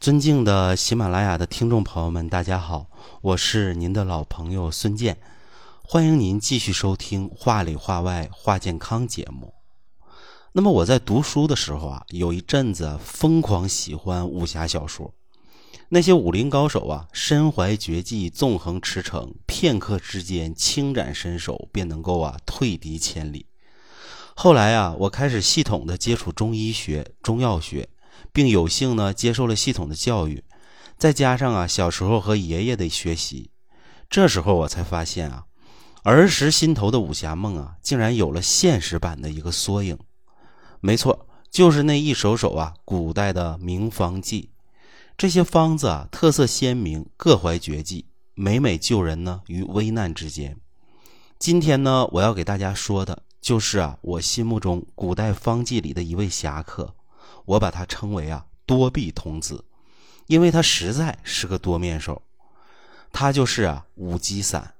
尊敬的喜马拉雅的听众朋友们，大家好，我是您的老朋友孙健，欢迎您继续收听《话里话外话健康》节目。那么我在读书的时候啊，有一阵子疯狂喜欢武侠小说，那些武林高手啊，身怀绝技，纵横驰骋，片刻之间轻展身手，便能够啊退敌千里。后来啊，我开始系统的接触中医学、中药学。并有幸呢接受了系统的教育，再加上啊小时候和爷爷的学习，这时候我才发现啊，儿时心头的武侠梦啊，竟然有了现实版的一个缩影。没错，就是那一首首啊古代的名方剂。这些方子啊特色鲜明，各怀绝技，每每救人呢于危难之间。今天呢，我要给大家说的就是啊我心目中古代方剂里的一位侠客。我把他称为啊多臂童子，因为他实在是个多面手。他就是啊五积散。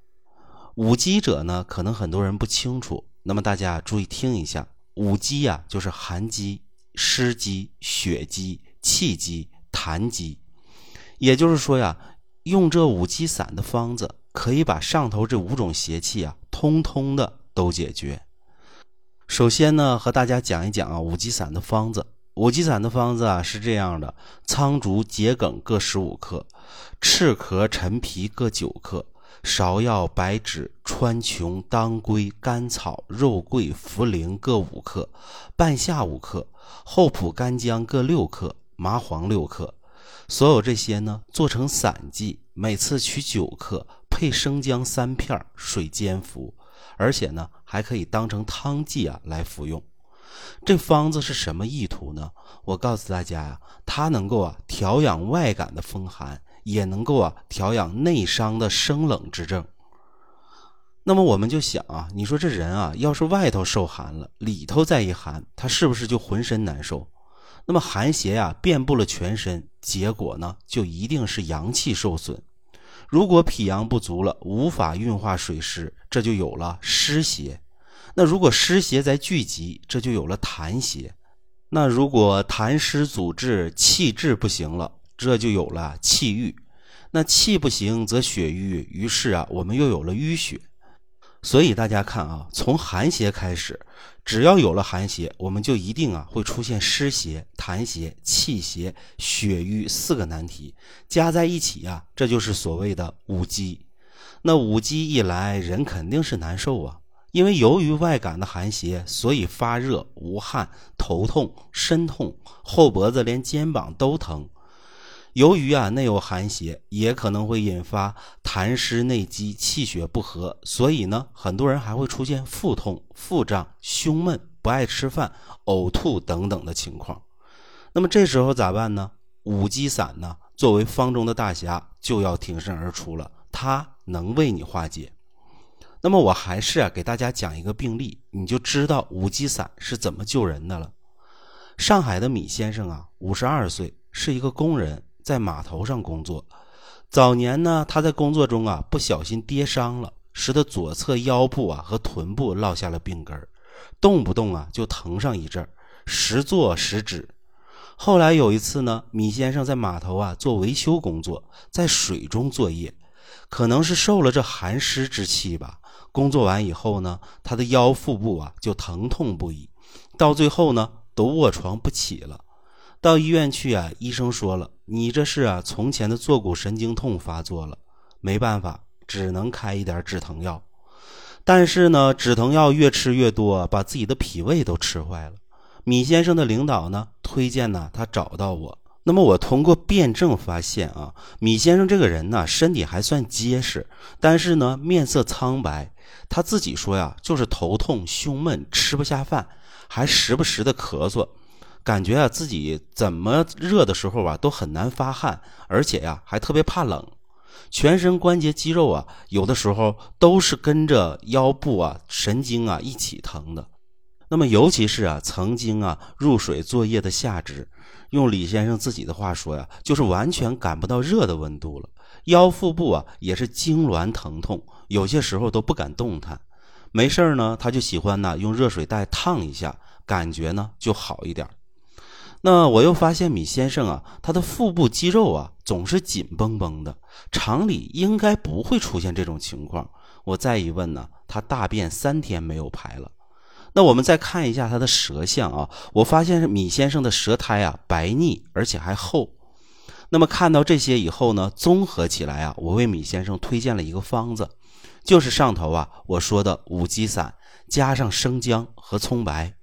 五积者呢，可能很多人不清楚。那么大家注意听一下，五积呀，就是寒积、湿积、血积、气积、痰积。也就是说呀，用这五积散的方子，可以把上头这五种邪气啊，通通的都解决。首先呢，和大家讲一讲啊五积散的方子。五积散的方子啊是这样的：苍竹、桔梗各十五克，赤壳、陈皮各九克，芍药、白芷、川穹、当归、甘草、肉桂、茯苓各五克，半夏五克，厚朴干姜各六克，麻黄六克。所有这些呢做成散剂，每次取九克，配生姜三片，水煎服。而且呢还可以当成汤剂啊来服用。这方子是什么意图呢？我告诉大家呀，它能够啊调养外感的风寒，也能够啊调养内伤的生冷之症。那么我们就想啊，你说这人啊，要是外头受寒了，里头再一寒，他是不是就浑身难受？那么寒邪呀遍布了全身，结果呢就一定是阳气受损。如果脾阳不足了，无法运化水湿，这就有了湿邪。那如果湿邪在聚集，这就有了痰邪；那如果痰湿阻滞，气滞不行了，这就有了气郁；那气不行则血瘀，于是啊，我们又有了淤血。所以大家看啊，从寒邪开始，只要有了寒邪，我们就一定啊会出现湿邪、痰邪、气邪、血瘀四个难题，加在一起啊，这就是所谓的五积。那五积一来，人肯定是难受啊。因为由于外感的寒邪，所以发热、无汗、头痛、身痛、后脖子连肩膀都疼。由于啊内有寒邪，也可能会引发痰湿内积、气血不和，所以呢，很多人还会出现腹痛、腹胀、胸闷、不爱吃饭、呕吐等等的情况。那么这时候咋办呢？五鸡散呢，作为方中的大侠，就要挺身而出了，它能为你化解。那么我还是啊给大家讲一个病例，你就知道五鸡散是怎么救人的了。上海的米先生啊，五十二岁，是一个工人，在码头上工作。早年呢，他在工作中啊不小心跌伤了，使得左侧腰部啊和臀部落下了病根动不动啊就疼上一阵时坐时止。后来有一次呢，米先生在码头啊做维修工作，在水中作业，可能是受了这寒湿之气吧。工作完以后呢，他的腰腹部啊就疼痛不已，到最后呢都卧床不起了。到医院去啊，医生说了，你这是啊从前的坐骨神经痛发作了，没办法，只能开一点止疼药。但是呢，止疼药越吃越多，把自己的脾胃都吃坏了。米先生的领导呢推荐呢他找到我。那么我通过辩证发现啊，米先生这个人呢，身体还算结实，但是呢，面色苍白。他自己说呀，就是头痛、胸闷、吃不下饭，还时不时的咳嗽，感觉啊自己怎么热的时候啊都很难发汗，而且呀还特别怕冷，全身关节肌肉啊有的时候都是跟着腰部啊神经啊一起疼的。那么尤其是啊曾经啊入水作业的下肢。用李先生自己的话说呀，就是完全感不到热的温度了。腰腹部啊也是痉挛疼痛，有些时候都不敢动弹。没事呢，他就喜欢呢用热水袋烫一下，感觉呢就好一点。那我又发现米先生啊，他的腹部肌肉啊总是紧绷绷的，常理应该不会出现这种情况。我再一问呢，他大便三天没有排了。那我们再看一下他的舌象啊，我发现米先生的舌苔啊白腻，而且还厚。那么看到这些以后呢，综合起来啊，我为米先生推荐了一个方子，就是上头啊我说的五鸡散，加上生姜和葱白。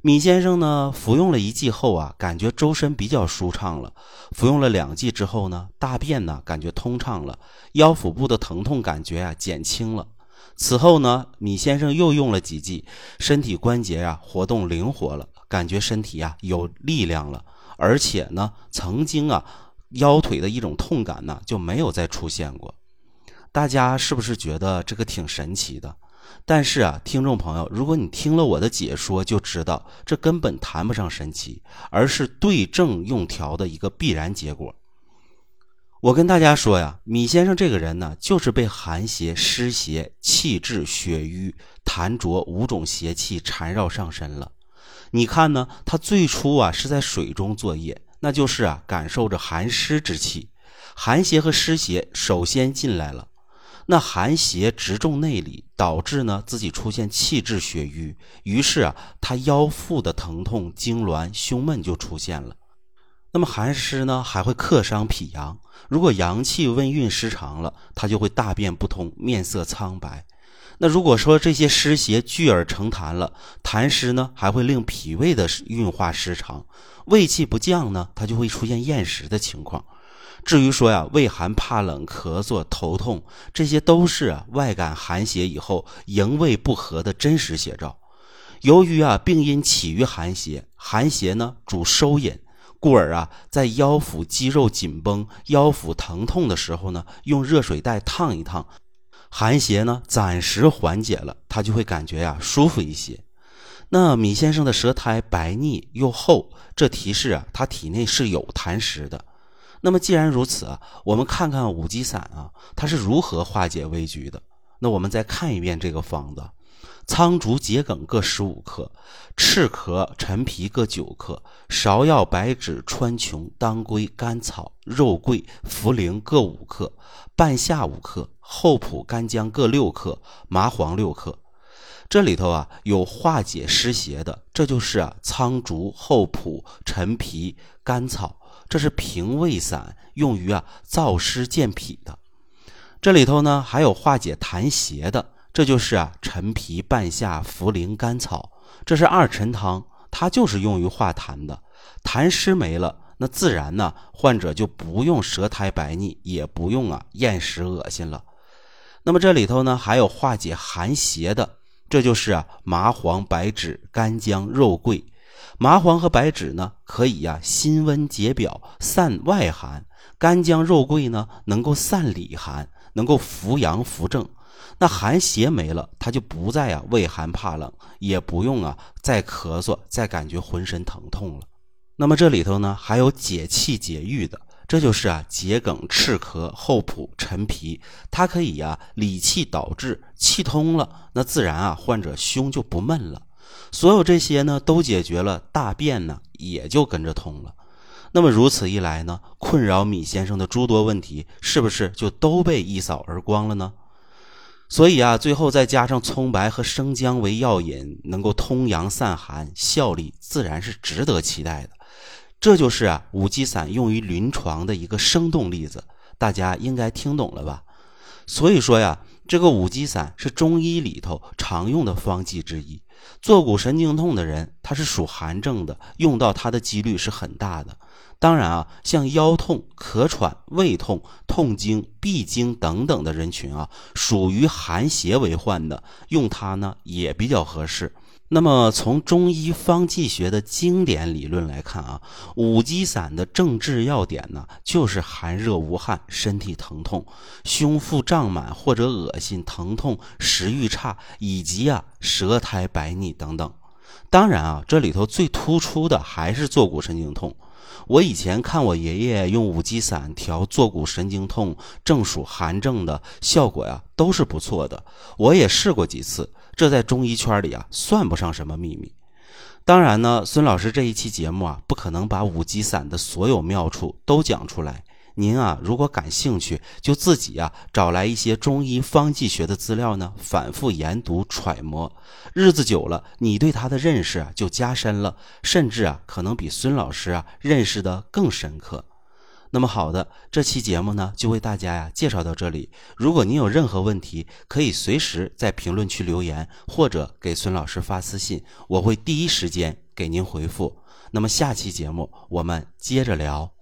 米先生呢服用了一剂后啊，感觉周身比较舒畅了。服用了两剂之后呢，大便呢感觉通畅了，腰腹部的疼痛感觉啊减轻了。此后呢，米先生又用了几剂，身体关节啊活动灵活了，感觉身体啊有力量了，而且呢，曾经啊腰腿的一种痛感呢就没有再出现过。大家是不是觉得这个挺神奇的？但是啊，听众朋友，如果你听了我的解说，就知道这根本谈不上神奇，而是对症用调的一个必然结果。我跟大家说呀，米先生这个人呢，就是被寒邪、湿邪、气滞、血瘀、痰浊五种邪气缠绕上身了。你看呢，他最初啊是在水中作业，那就是啊感受着寒湿之气，寒邪和湿邪首先进来了，那寒邪直中内里，导致呢自己出现气滞血瘀，于是啊他腰腹的疼痛、痉挛、胸闷就出现了。那么寒湿呢，还会克伤脾阳。如果阳气温运失常了，它就会大便不通，面色苍白。那如果说这些湿邪聚而成痰了，痰湿呢，还会令脾胃的运化失常，胃气不降呢，它就会出现厌食的情况。至于说呀，畏寒怕冷、咳嗽、头痛，这些都是啊外感寒邪以后营卫不和的真实写照。由于啊病因起于寒邪，寒邪呢主收引。故而啊，在腰腹肌肉紧绷、腰腹疼痛的时候呢，用热水袋烫一烫，寒邪呢暂时缓解了，他就会感觉呀舒服一些。那米先生的舌苔白腻又厚，这提示啊他体内是有痰湿的。那么既然如此啊，我们看看五鸡散啊，它是如何化解危局的。那我们再看一遍这个方子。苍竹、桔梗各十五克，赤壳、陈皮各九克，芍药、白芷、川穹、当归、甘草、肉桂、茯苓各五克，半夏五克，厚朴、干姜各六克，麻黄六克。这里头啊有化解湿邪的，这就是啊苍竹、厚朴、陈皮、甘草，这是平胃散，用于啊燥湿健脾的。这里头呢还有化解痰邪的。这就是啊，陈皮、半夏、茯苓、甘草，这是二陈汤，它就是用于化痰的。痰湿没了，那自然呢，患者就不用舌苔白腻，也不用啊厌食恶心了。那么这里头呢，还有化解寒邪的，这就是啊麻黄、白芷、干姜、肉桂。麻黄和白芷呢，可以呀辛温解表、散外寒；干姜、肉桂呢，能够散里寒，能够扶阳扶正。那寒邪没了，他就不再啊畏寒怕冷，也不用啊再咳嗽，再感觉浑身疼痛了。那么这里头呢还有解气解郁的，这就是啊桔梗、赤壳、厚朴、陈皮，它可以呀理气导滞，气通了，那自然啊患者胸就不闷了。所有这些呢都解决了，大便呢也就跟着通了。那么如此一来呢，困扰米先生的诸多问题是不是就都被一扫而光了呢？所以啊，最后再加上葱白和生姜为药引，能够通阳散寒，效力自然是值得期待的。这就是啊五积散用于临床的一个生动例子，大家应该听懂了吧？所以说呀，这个五积散是中医里头常用的方剂之一。坐骨神经痛的人，他是属寒症的，用到它的几率是很大的。当然啊，像腰痛、咳喘、胃痛、痛经、闭经等等的人群啊，属于寒邪为患的，用它呢也比较合适。那么从中医方剂学的经典理论来看啊，五鸡散的正治要点呢，就是寒热无汗、身体疼痛、胸腹胀满或者恶心、疼痛、食欲差，以及啊舌苔白腻等等。当然啊，这里头最突出的还是坐骨神经痛。我以前看我爷爷用五鸡散调坐骨神经痛，正属寒症的效果呀，都是不错的。我也试过几次，这在中医圈里啊算不上什么秘密。当然呢，孙老师这一期节目啊，不可能把五级散的所有妙处都讲出来。您啊，如果感兴趣，就自己啊找来一些中医方剂学的资料呢，反复研读揣摩。日子久了，你对他的认识啊就加深了，甚至啊可能比孙老师啊认识的更深刻。那么好的，这期节目呢就为大家呀介绍到这里。如果您有任何问题，可以随时在评论区留言，或者给孙老师发私信，我会第一时间给您回复。那么下期节目我们接着聊。